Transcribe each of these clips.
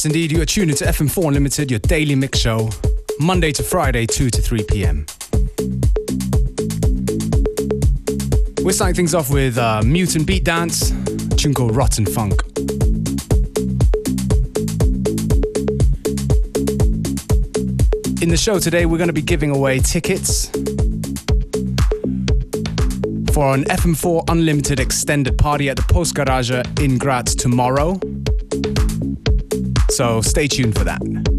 Yes, indeed, you are tuned into FM4 Unlimited, your daily mix show, Monday to Friday, 2 to 3 p.m. We're starting things off with uh, Mutant Beat Dance, tune called Rotten Funk. In the show today, we're going to be giving away tickets for an FM4 Unlimited extended party at the Post Garage in Graz tomorrow. So stay tuned for that.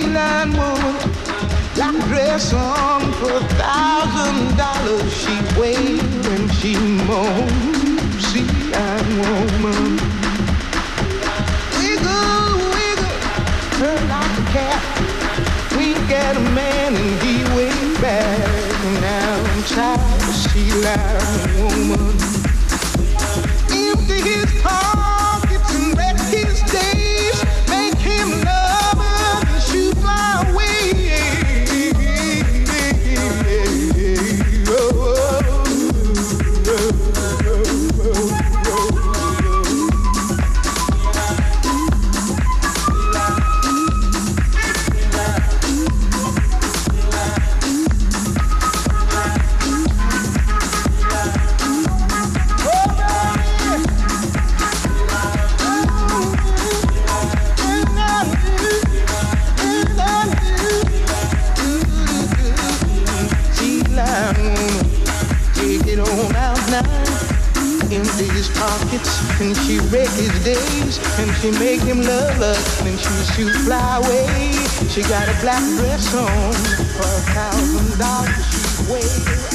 Milan woman Black dress on for a thousand dollars She wailed and she moans. moaned Milan woman. Wiggle, wiggle, turn like a cat. We get a man and he wink back. Now I'm tired of Sheila and she wreck his days and she make him love her and she shoot fly away. She got a black dress on for a thousand dollars. She's way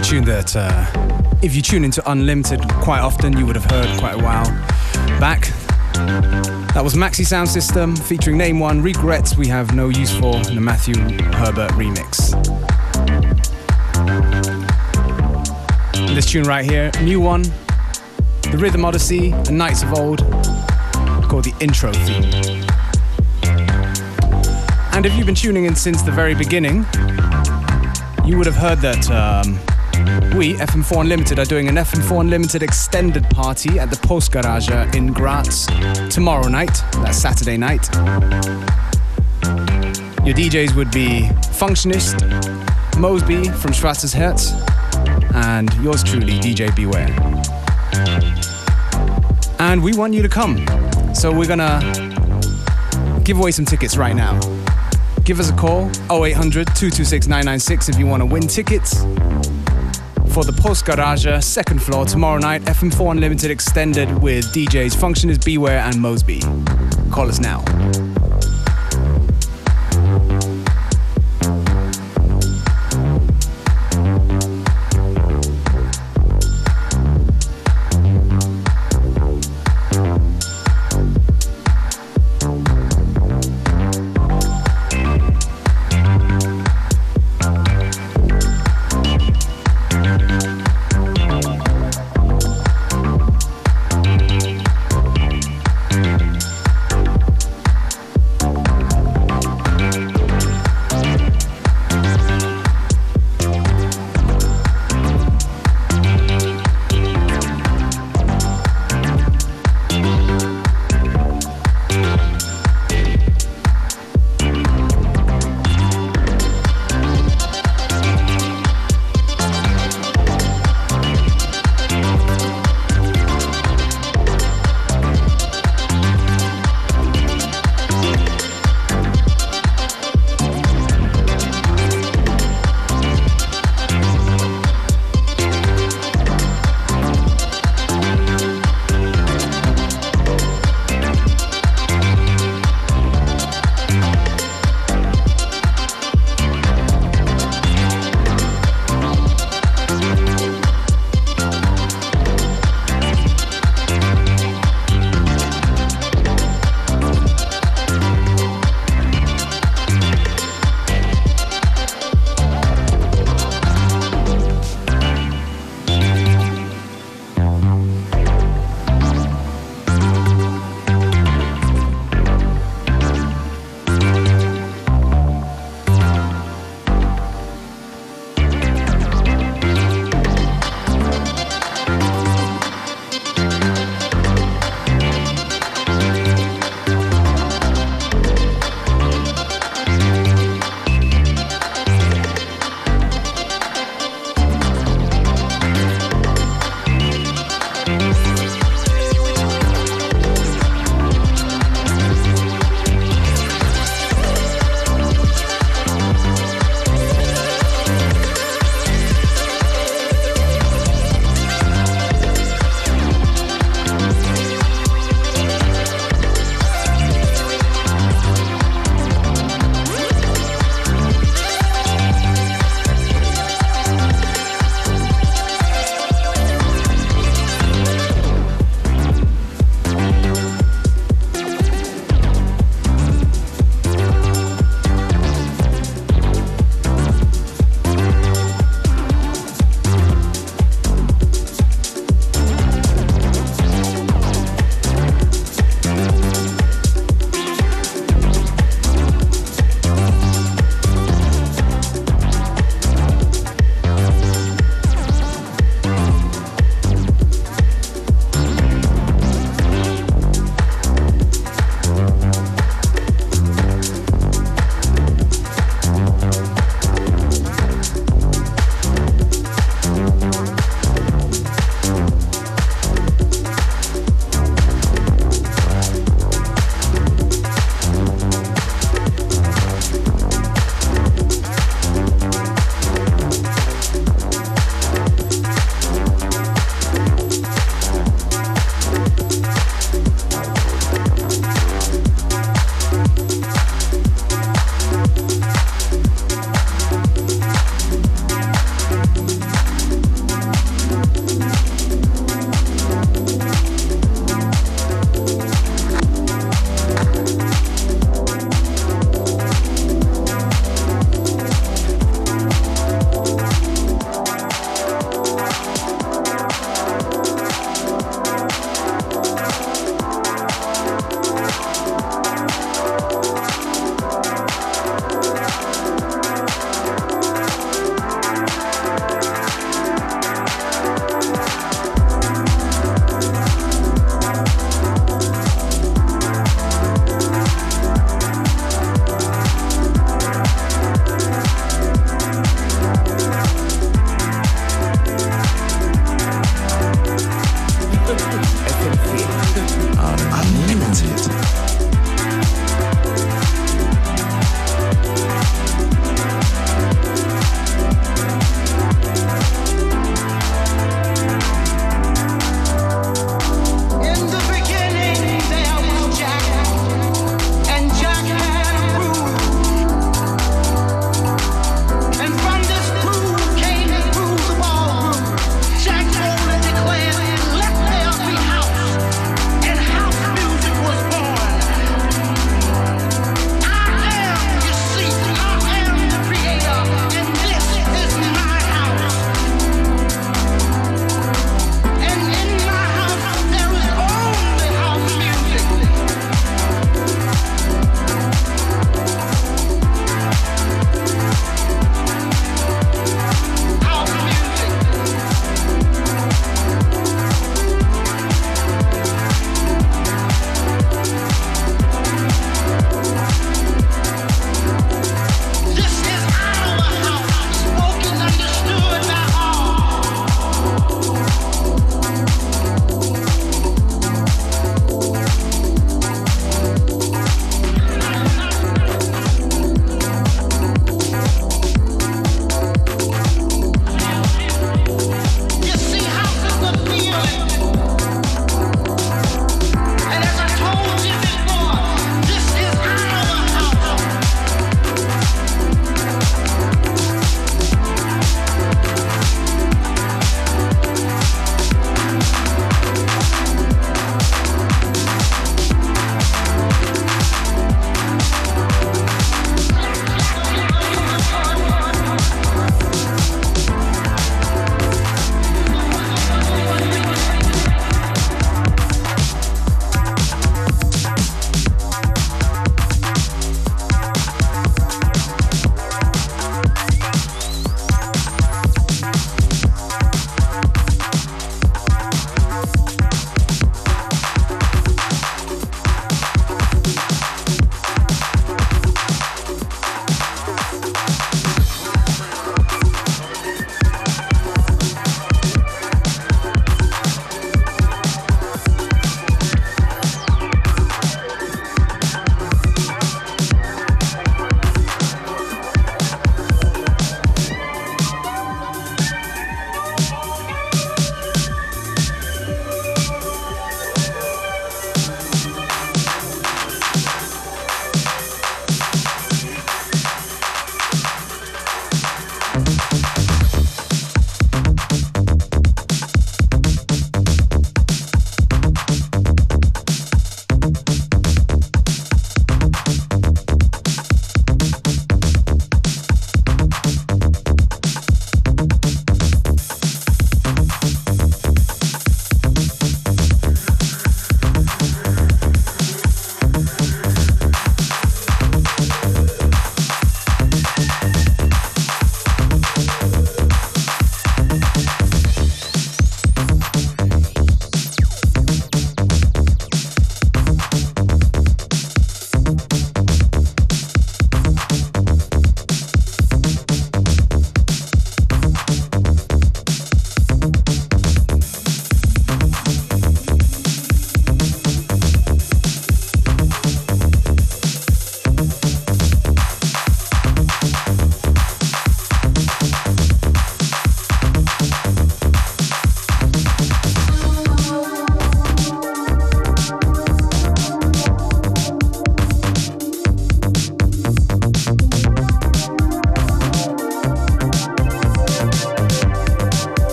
a tune that uh, if you tune into Unlimited quite often, you would have heard quite a while back. That was Maxxi Soundsystem featuring Name One, Regrets We Have No Use For, in the Matthew Herbert remix. And this tune right here, new one, The Rhythm Odyssey and Knights of Old, called the intro theme. And if you've been tuning in since the very beginning, you would have heard that um, we, FM4 Unlimited, are doing an FM4 Unlimited extended party at the Post Garage in Graz tomorrow night. That's Saturday night. Your DJs would be Functionist, Mosby from Schwarzes Herz, and yours truly, DJ Beware. And we want you to come. So we're gonna give away some tickets right now. Give us a call 0800 226 996 if you want to win tickets for the Post Garage, uh, second floor, tomorrow night. FM4 Unlimited extended with DJs Functionist Beware and Mosby. Call us now.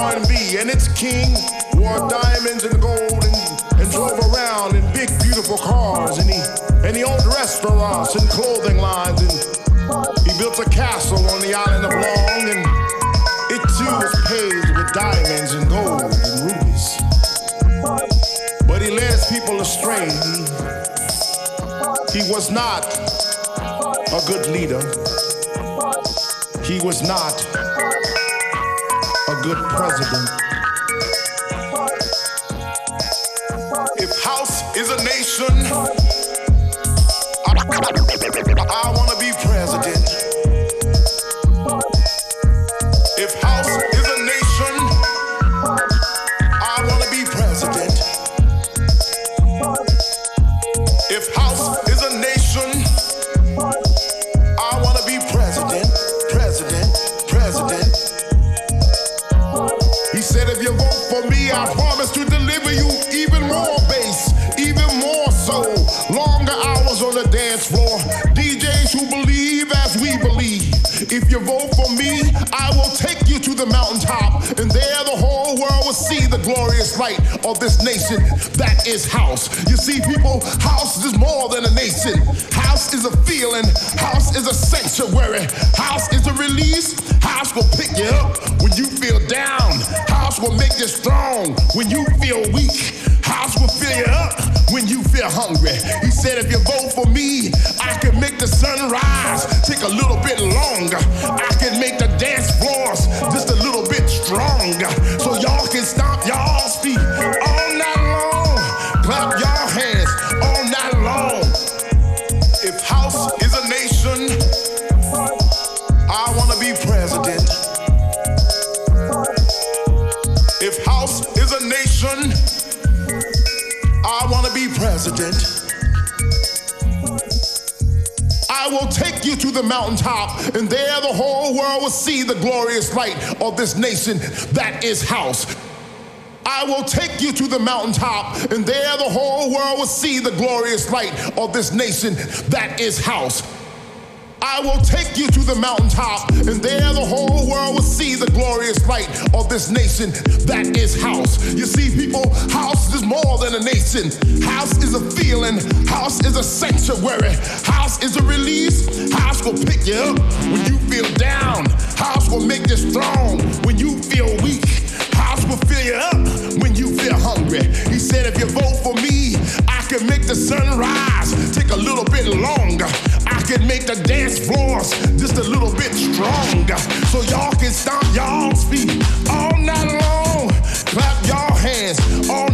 R&B and its king wore diamonds and gold and, and drove around in big beautiful cars and he and he owned restaurants and clothing lines and he built a castle on the island of Long and it too was paved with diamonds and gold and rubies. But he led people astray. He was not a good leader. He was not good president. If house is a nation, I, I, I want to be president. this nation. That is house. You see, people, house is more than a nation. House is a feeling. House is a sanctuary. House is a release. House will pick you up when you feel down. House will make you strong when you feel weak. House will fill you up when you feel hungry. He said, if you vote for me, I can make the sun rise. Take a little bit longer. I the mountaintop, and there the whole world will see the glorious light of this nation that is house. I will take you to the mountaintop, and there the whole world will see the glorious light of this nation that is house. I will take you to the mountaintop, and there the whole world will see the glorious light of this nation that is house. You see, people, house is more than a nation. House is a feeling, house is a sanctuary, house is a release. House will pick you up when you feel down, house will make you strong when you feel weak, house will fill you up when you feel hungry. He said, If you vote for me, can make the sun rise take a little bit longer. I can make the dance floors just a little bit stronger. So y'all can stomp y'all's feet all night long. Clap y'all hands all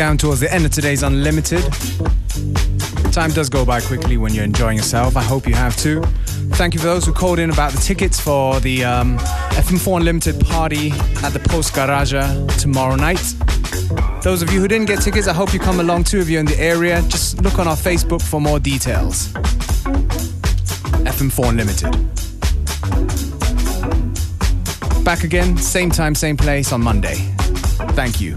down towards the end of today's Unlimited. Time does go by quickly when you're enjoying yourself. I hope you have too. Thank you for those who called in about the tickets for the um, FM4 Unlimited party at the Postgarage tomorrow night. Those of you who didn't get tickets, I hope you come along too if you're in the area. Just look on our Facebook for more details. FM4 Unlimited. Back again, same time, same place on Monday. Thank you.